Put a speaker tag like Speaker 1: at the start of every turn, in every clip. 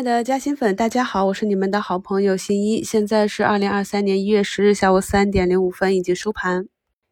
Speaker 1: 亲爱的嘉兴粉，大家好，我是你们的好朋友新一。现在是二零二三年一月十日下午三点零五分，已经收盘。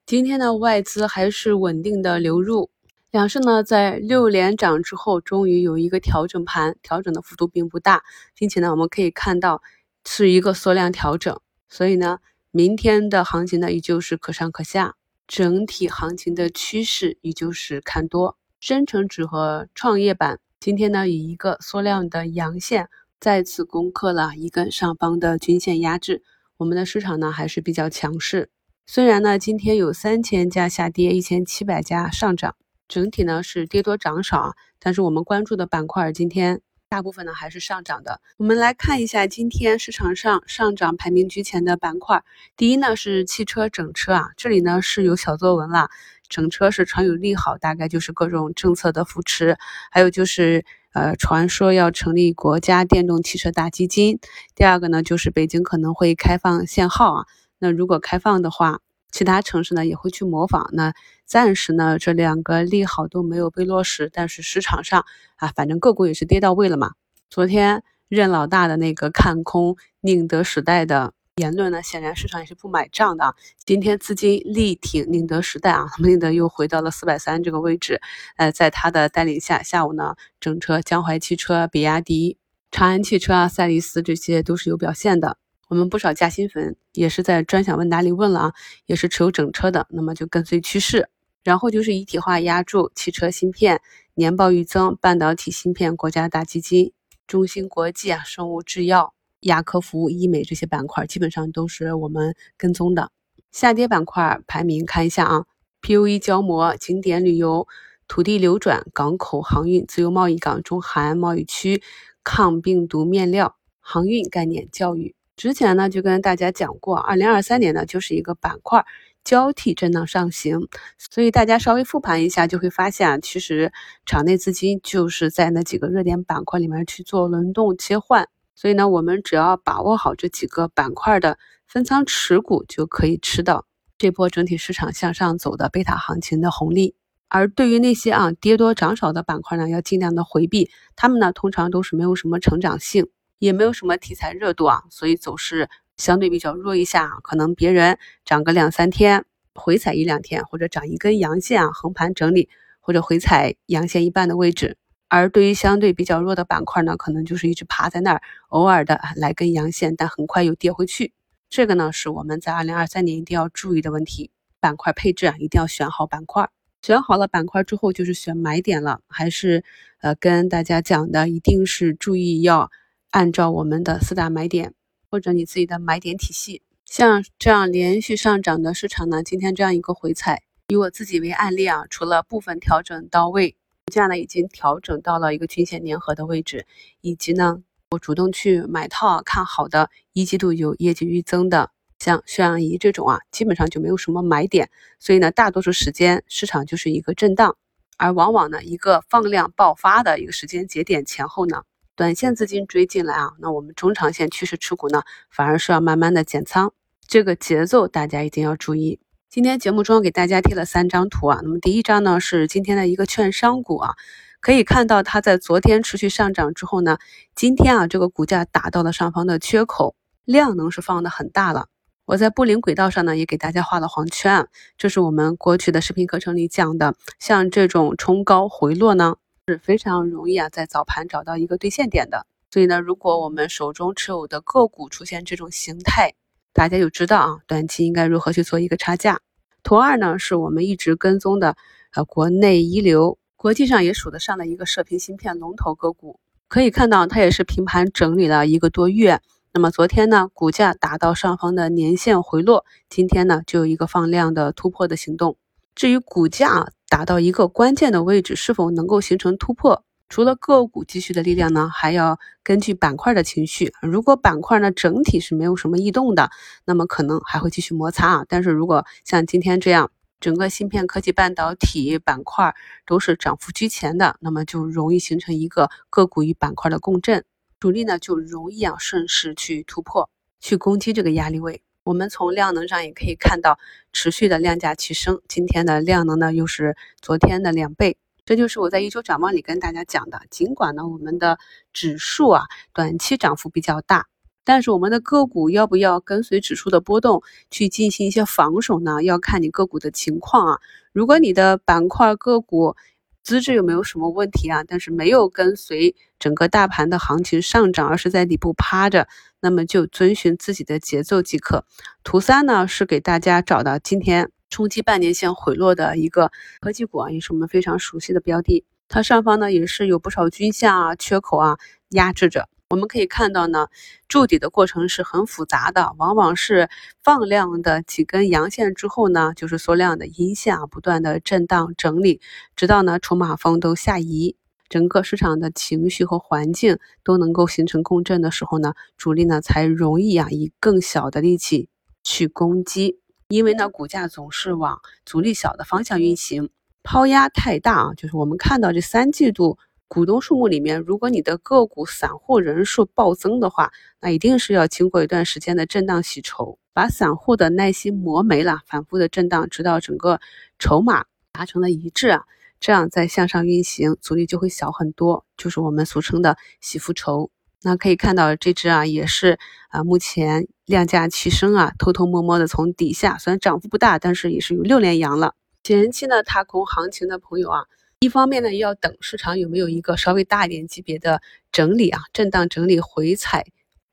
Speaker 1: 今天的，外资还是稳定的流入，两市呢在六连涨之后，终于有一个调整盘，调整的幅度并不大，并且呢，我们可以看到是一个缩量调整，所以呢，明天的行情呢依旧是可上可下，整体行情的趋势依旧是看多。深成指和创业板。今天呢，以一个缩量的阳线再次攻克了一根上方的均线压制，我们的市场呢还是比较强势。虽然呢，今天有三千家下跌，一千七百家上涨，整体呢是跌多涨少，但是我们关注的板块今天大部分呢还是上涨的。我们来看一下今天市场上上涨排名居前的板块，第一呢是汽车整车啊，这里呢是有小作文了。整车是传有利好，大概就是各种政策的扶持，还有就是呃传说要成立国家电动汽车大基金。第二个呢，就是北京可能会开放限号啊，那如果开放的话，其他城市呢也会去模仿。那暂时呢这两个利好都没有被落实，但是市场上啊，反正个股也是跌到位了嘛。昨天任老大的那个看空宁德时代的。言论呢，显然市场也是不买账的啊。今天资金力挺宁德时代啊，宁德又回到了四百三这个位置。呃，在他的带领下，下午呢，整车江淮汽车、比亚迪、长安汽车啊、赛力斯这些都是有表现的。我们不少加薪粉也是在专享问答里问了啊，也是持有整车的，那么就跟随趋势。然后就是一体化压铸、汽车芯片、年报预增、半导体芯片国家大基金、中芯国际啊、生物制药。亚科服务、医美这些板块基本上都是我们跟踪的。下跌板块排名看一下啊，PUE 胶膜、景点旅游、土地流转、港口航运、自由贸易港、中韩贸易区、抗病毒面料、航运概念、教育。之前呢就跟大家讲过，二零二三年呢就是一个板块交替震荡上行，所以大家稍微复盘一下就会发现啊，其实场内资金就是在那几个热点板块里面去做轮动切换。所以呢，我们只要把握好这几个板块的分仓持股，就可以吃到这波整体市场向上走的贝塔行情的红利。而对于那些啊跌多涨少的板块呢，要尽量的回避，他们呢通常都是没有什么成长性，也没有什么题材热度啊，所以走势相对比较弱一下，可能别人涨个两三天，回踩一两天，或者涨一根阳线啊，横盘整理，或者回踩阳线一半的位置。而对于相对比较弱的板块呢，可能就是一直趴在那儿，偶尔的来根阳线，但很快又跌回去。这个呢是我们在二零二三年一定要注意的问题。板块配置啊，一定要选好板块。选好了板块之后，就是选买点了。还是呃跟大家讲的，一定是注意要按照我们的四大买点或者你自己的买点体系。像这样连续上涨的市场呢，今天这样一个回踩，以我自己为案例啊，除了部分调整到位。股价呢已经调整到了一个均线粘合的位置，以及呢我主动去买套看好的一季度有业绩预增的，像血氧仪这种啊，基本上就没有什么买点，所以呢大多数时间市场就是一个震荡，而往往呢一个放量爆发的一个时间节点前后呢，短线资金追进来啊，那我们中长线趋势持股呢反而是要慢慢的减仓，这个节奏大家一定要注意。今天节目中给大家贴了三张图啊，那么第一张呢是今天的一个券商股啊，可以看到它在昨天持续上涨之后呢，今天啊这个股价打到了上方的缺口，量能是放的很大了。我在布林轨道上呢也给大家画了黄圈，这是我们过去的视频课程里讲的，像这种冲高回落呢是非常容易啊在早盘找到一个兑现点的。所以呢，如果我们手中持有的个股出现这种形态，大家就知道啊，短期应该如何去做一个差价。图二呢，是我们一直跟踪的，呃，国内一流，国际上也数得上的一个射频芯片龙头个股。可以看到，它也是平盘整理了一个多月。那么昨天呢，股价达到上方的年线回落，今天呢，就有一个放量的突破的行动。至于股价达到一个关键的位置，是否能够形成突破？除了个股继续的力量呢，还要根据板块的情绪。如果板块呢整体是没有什么异动的，那么可能还会继续摩擦啊。但是如果像今天这样，整个芯片科技半导体板块都是涨幅居前的，那么就容易形成一个个股与板块的共振，主力呢就容易啊顺势去突破，去攻击这个压力位。我们从量能上也可以看到持续的量价齐升，今天的量能呢又是昨天的两倍。这就是我在一周展望里跟大家讲的。尽管呢，我们的指数啊短期涨幅比较大，但是我们的个股要不要跟随指数的波动去进行一些防守呢？要看你个股的情况啊。如果你的板块个股资质有没有什么问题啊？但是没有跟随整个大盘的行情上涨，而是在底部趴着，那么就遵循自己的节奏即可。图三呢是给大家找到今天。冲击半年线回落的一个科技股啊，也是我们非常熟悉的标的。它上方呢也是有不少均线啊、缺口啊压制着。我们可以看到呢，筑底的过程是很复杂的，往往是放量的几根阳线之后呢，就是缩量的阴线啊，不断的震荡整理，直到呢筹码峰都下移，整个市场的情绪和环境都能够形成共振的时候呢，主力呢才容易啊以更小的力气去攻击。因为呢，股价总是往阻力小的方向运行，抛压太大啊。就是我们看到这三季度股东数目里面，如果你的个股散户人数暴增的话，那一定是要经过一段时间的震荡洗筹，把散户的耐心磨没了，反复的震荡，直到整个筹码达成了一致啊，这样再向上运行，阻力就会小很多，就是我们俗称的洗浮筹。那可以看到这只啊，也是啊，目前量价齐升啊，偷偷摸摸的从底下，虽然涨幅不大，但是也是有六连阳了。前期呢踏空行情的朋友啊，一方面呢要等市场有没有一个稍微大一点级别的整理啊，震荡整理回踩，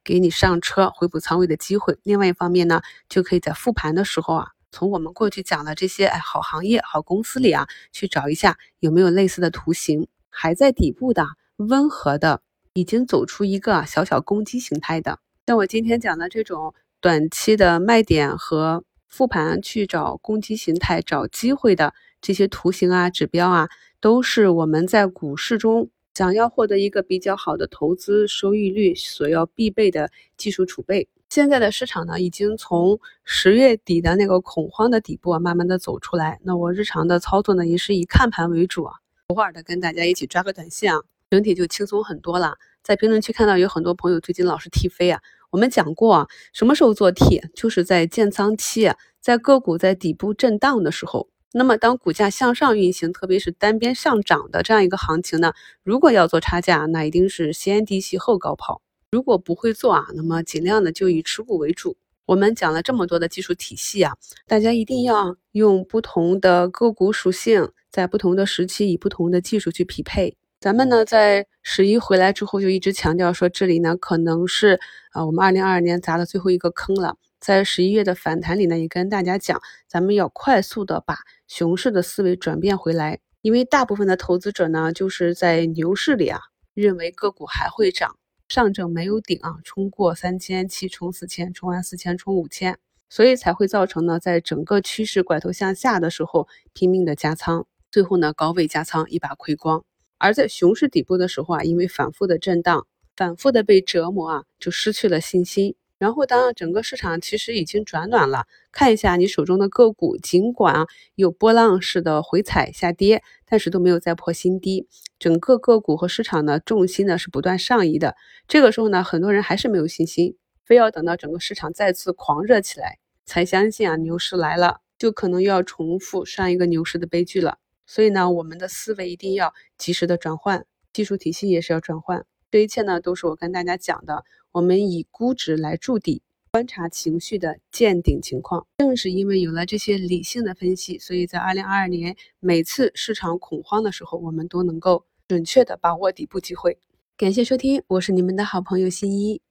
Speaker 1: 给你上车回补仓位的机会；另外一方面呢，就可以在复盘的时候啊，从我们过去讲的这些哎好行业、好公司里啊，去找一下有没有类似的图形，还在底部的温和的。已经走出一个小小攻击形态的，像我今天讲的这种短期的卖点和复盘去找攻击形态、找机会的这些图形啊、指标啊，都是我们在股市中想要获得一个比较好的投资收益率所要必备的技术储备。现在的市场呢，已经从十月底的那个恐慌的底部啊，慢慢的走出来。那我日常的操作呢，也是以看盘为主啊，偶尔的跟大家一起抓个短线啊。整体就轻松很多了。在评论区看到有很多朋友最近老是踢飞啊，我们讲过啊，什么时候做 T，就是在建仓期，在个股在底部震荡的时候。那么当股价向上运行，特别是单边上涨的这样一个行情呢，如果要做差价，那一定是先低吸后高抛。如果不会做啊，那么尽量的就以持股为主。我们讲了这么多的技术体系啊，大家一定要用不同的个股属性，在不同的时期以不同的技术去匹配。咱们呢，在十一回来之后，就一直强调说，这里呢可能是啊，我们二零二二年砸的最后一个坑了。在十一月的反弹里呢，也跟大家讲，咱们要快速的把熊市的思维转变回来，因为大部分的投资者呢，就是在牛市里啊，认为个股还会涨，上证没有顶啊，冲过三千七，冲四千，冲完四千，冲五千，所以才会造成呢，在整个趋势拐头向下的时候，拼命的加仓，最后呢，高位加仓一把亏光。而在熊市底部的时候啊，因为反复的震荡，反复的被折磨啊，就失去了信心。然后当整个市场其实已经转暖了，看一下你手中的个股，尽管啊有波浪式的回踩下跌，但是都没有再破新低。整个个股和市场的重心呢是不断上移的。这个时候呢，很多人还是没有信心，非要等到整个市场再次狂热起来，才相信啊牛市来了，就可能又要重复上一个牛市的悲剧了。所以呢，我们的思维一定要及时的转换，技术体系也是要转换。这一切呢，都是我跟大家讲的。我们以估值来筑底，观察情绪的见顶情况。正是因为有了这些理性的分析，所以在二零二二年每次市场恐慌的时候，我们都能够准确的把握底部机会。感谢收听，我是你们的好朋友新一。